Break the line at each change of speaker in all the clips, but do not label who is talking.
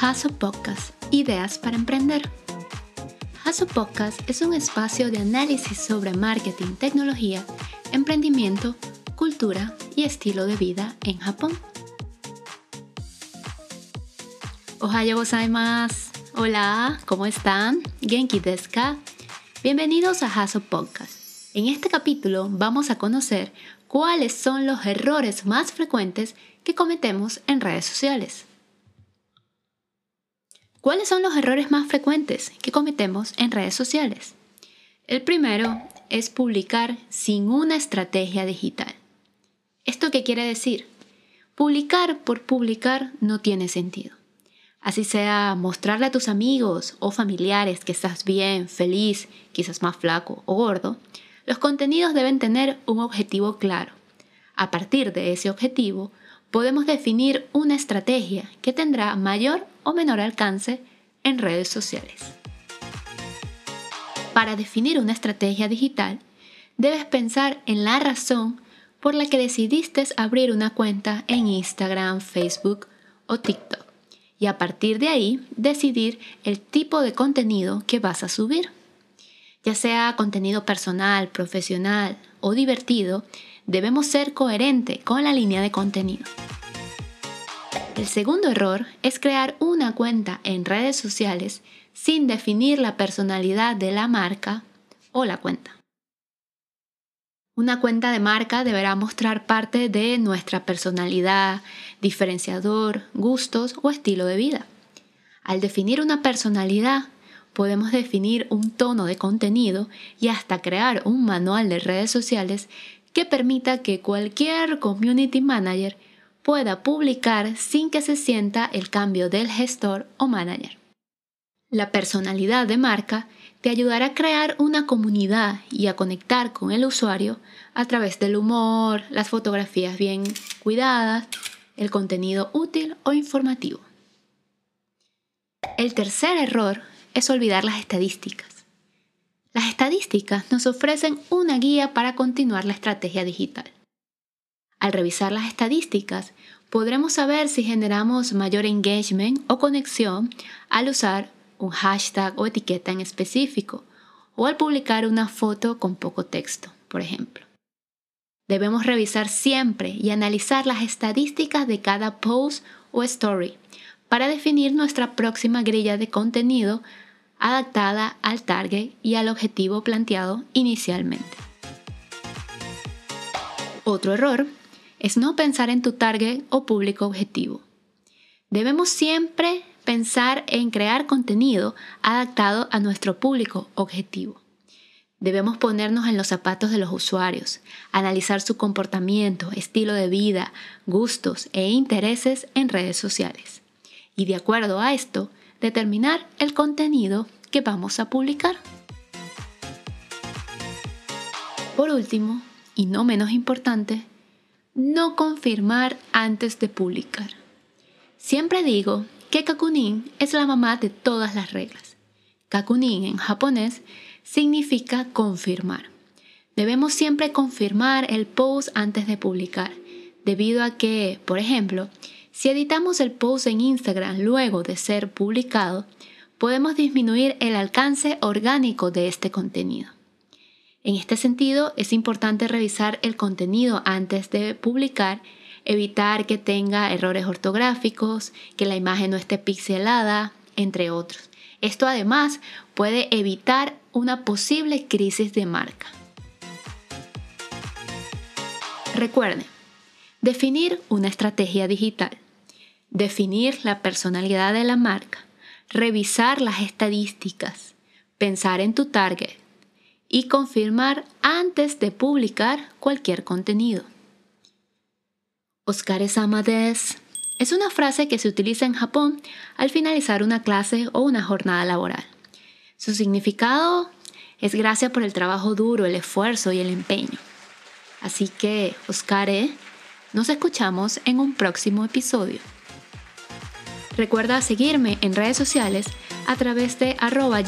Haso Podcast, Ideas para Emprender. Haso Podcast es un espacio de análisis sobre marketing, tecnología, emprendimiento, cultura y estilo de vida en Japón. Ohayo gozaimasu. Hola, ¿cómo están? Genki desu ka? Bienvenidos a Haso Podcast. En este capítulo vamos a conocer cuáles son los errores más frecuentes que cometemos en redes sociales. ¿Cuáles son los errores más frecuentes que cometemos en redes sociales? El primero es publicar sin una estrategia digital. ¿Esto qué quiere decir? Publicar por publicar no tiene sentido. Así sea mostrarle a tus amigos o familiares que estás bien, feliz, quizás más flaco o gordo, los contenidos deben tener un objetivo claro. A partir de ese objetivo, podemos definir una estrategia que tendrá mayor o menor alcance en redes sociales. Para definir una estrategia digital, debes pensar en la razón por la que decidiste abrir una cuenta en Instagram, Facebook o TikTok y a partir de ahí decidir el tipo de contenido que vas a subir. Ya sea contenido personal, profesional o divertido, debemos ser coherente con la línea de contenido. El segundo error es crear una cuenta en redes sociales sin definir la personalidad de la marca o la cuenta. Una cuenta de marca deberá mostrar parte de nuestra personalidad, diferenciador, gustos o estilo de vida. Al definir una personalidad, podemos definir un tono de contenido y hasta crear un manual de redes sociales que permita que cualquier community manager pueda publicar sin que se sienta el cambio del gestor o manager. La personalidad de marca te ayudará a crear una comunidad y a conectar con el usuario a través del humor, las fotografías bien cuidadas, el contenido útil o informativo. El tercer error es olvidar las estadísticas. Las estadísticas nos ofrecen una guía para continuar la estrategia digital. Al revisar las estadísticas, podremos saber si generamos mayor engagement o conexión al usar un hashtag o etiqueta en específico o al publicar una foto con poco texto, por ejemplo. Debemos revisar siempre y analizar las estadísticas de cada post o story para definir nuestra próxima grilla de contenido adaptada al target y al objetivo planteado inicialmente. Otro error es no pensar en tu target o público objetivo. Debemos siempre pensar en crear contenido adaptado a nuestro público objetivo. Debemos ponernos en los zapatos de los usuarios, analizar su comportamiento, estilo de vida, gustos e intereses en redes sociales. Y de acuerdo a esto, determinar el contenido que vamos a publicar. Por último, y no menos importante, no confirmar antes de publicar. Siempre digo que Kakunin es la mamá de todas las reglas. Kakunin en japonés significa confirmar. Debemos siempre confirmar el post antes de publicar, debido a que, por ejemplo, si editamos el post en Instagram luego de ser publicado, podemos disminuir el alcance orgánico de este contenido. En este sentido, es importante revisar el contenido antes de publicar, evitar que tenga errores ortográficos, que la imagen no esté pixelada, entre otros. Esto además puede evitar una posible crisis de marca. Recuerden, definir una estrategia digital, definir la personalidad de la marca, revisar las estadísticas, pensar en tu target y confirmar antes de publicar cualquier contenido. Oscar Amades es una frase que se utiliza en Japón al finalizar una clase o una jornada laboral. Su significado es gracias por el trabajo duro, el esfuerzo y el empeño. Así que, Oscar, nos escuchamos en un próximo episodio. Recuerda seguirme en redes sociales a través de arroba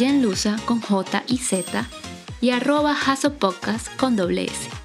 con J y Z y arroba Podcast con doble S.